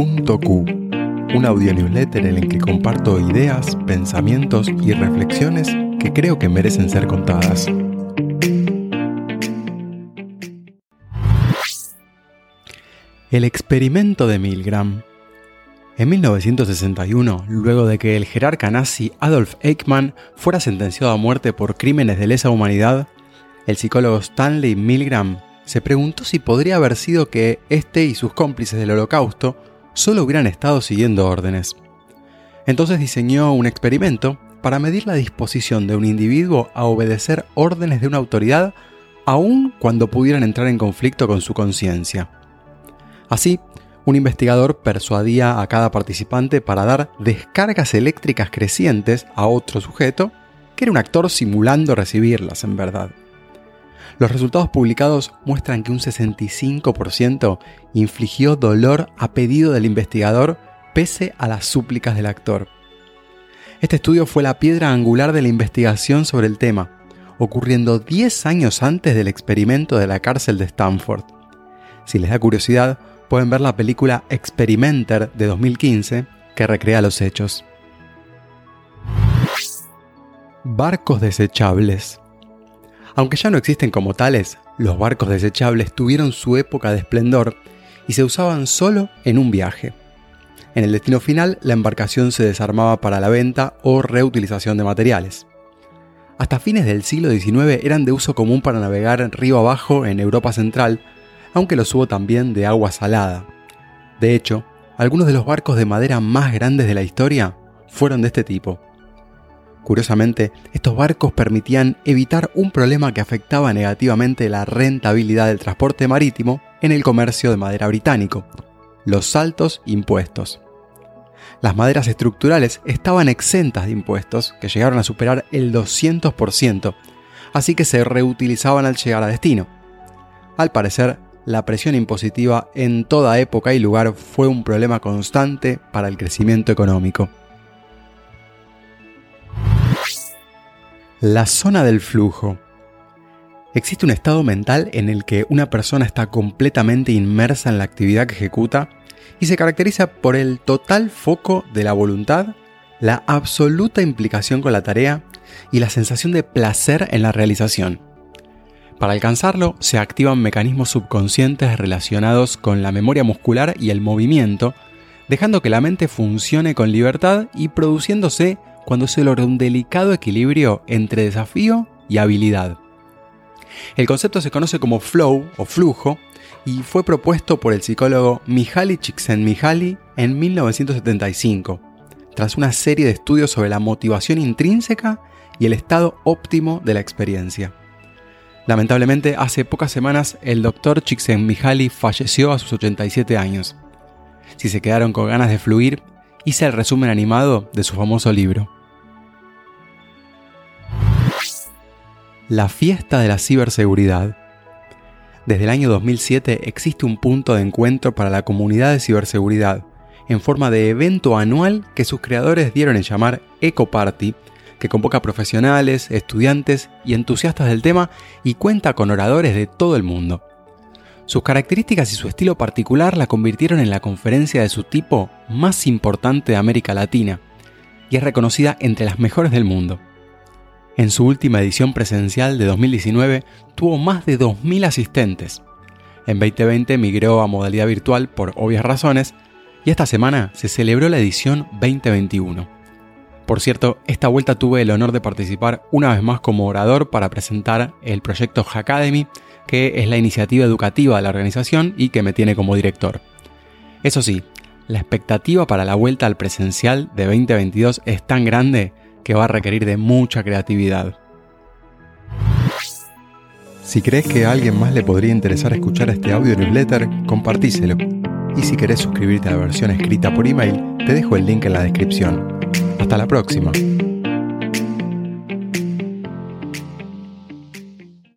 Q, un audio newsletter en el que comparto ideas, pensamientos y reflexiones que creo que merecen ser contadas. El experimento de Milgram. En 1961, luego de que el jerarca nazi Adolf Eichmann fuera sentenciado a muerte por crímenes de lesa humanidad, el psicólogo Stanley Milgram se preguntó si podría haber sido que este y sus cómplices del holocausto solo hubieran estado siguiendo órdenes. Entonces diseñó un experimento para medir la disposición de un individuo a obedecer órdenes de una autoridad aun cuando pudieran entrar en conflicto con su conciencia. Así, un investigador persuadía a cada participante para dar descargas eléctricas crecientes a otro sujeto, que era un actor simulando recibirlas en verdad. Los resultados publicados muestran que un 65% infligió dolor a pedido del investigador pese a las súplicas del actor. Este estudio fue la piedra angular de la investigación sobre el tema, ocurriendo 10 años antes del experimento de la cárcel de Stanford. Si les da curiosidad, pueden ver la película Experimenter de 2015 que recrea los hechos. Barcos desechables. Aunque ya no existen como tales, los barcos desechables tuvieron su época de esplendor y se usaban solo en un viaje. En el destino final, la embarcación se desarmaba para la venta o reutilización de materiales. Hasta fines del siglo XIX eran de uso común para navegar río abajo en Europa Central, aunque los hubo también de agua salada. De hecho, algunos de los barcos de madera más grandes de la historia fueron de este tipo. Curiosamente, estos barcos permitían evitar un problema que afectaba negativamente la rentabilidad del transporte marítimo en el comercio de madera británico, los altos impuestos. Las maderas estructurales estaban exentas de impuestos, que llegaron a superar el 200%, así que se reutilizaban al llegar a destino. Al parecer, la presión impositiva en toda época y lugar fue un problema constante para el crecimiento económico. La zona del flujo. Existe un estado mental en el que una persona está completamente inmersa en la actividad que ejecuta y se caracteriza por el total foco de la voluntad, la absoluta implicación con la tarea y la sensación de placer en la realización. Para alcanzarlo se activan mecanismos subconscientes relacionados con la memoria muscular y el movimiento, dejando que la mente funcione con libertad y produciéndose cuando se logra un delicado equilibrio entre desafío y habilidad. El concepto se conoce como flow o flujo y fue propuesto por el psicólogo Mihaly Csikszentmihalyi en 1975, tras una serie de estudios sobre la motivación intrínseca y el estado óptimo de la experiencia. Lamentablemente, hace pocas semanas el doctor Csikszentmihalyi falleció a sus 87 años. Si se quedaron con ganas de fluir, hice el resumen animado de su famoso libro. La fiesta de la ciberseguridad. Desde el año 2007 existe un punto de encuentro para la comunidad de ciberseguridad, en forma de evento anual que sus creadores dieron en llamar Eco Party, que convoca profesionales, estudiantes y entusiastas del tema y cuenta con oradores de todo el mundo. Sus características y su estilo particular la convirtieron en la conferencia de su tipo más importante de América Latina, y es reconocida entre las mejores del mundo. En su última edición presencial de 2019 tuvo más de 2.000 asistentes. En 2020 migró a modalidad virtual por obvias razones y esta semana se celebró la edición 2021. Por cierto, esta vuelta tuve el honor de participar una vez más como orador para presentar el proyecto Hackademy, que es la iniciativa educativa de la organización y que me tiene como director. Eso sí, la expectativa para la vuelta al presencial de 2022 es tan grande que va a requerir de mucha creatividad. Si crees que a alguien más le podría interesar escuchar este audio newsletter, compartíselo. Y si querés suscribirte a la versión escrita por email, te dejo el link en la descripción. Hasta la próxima.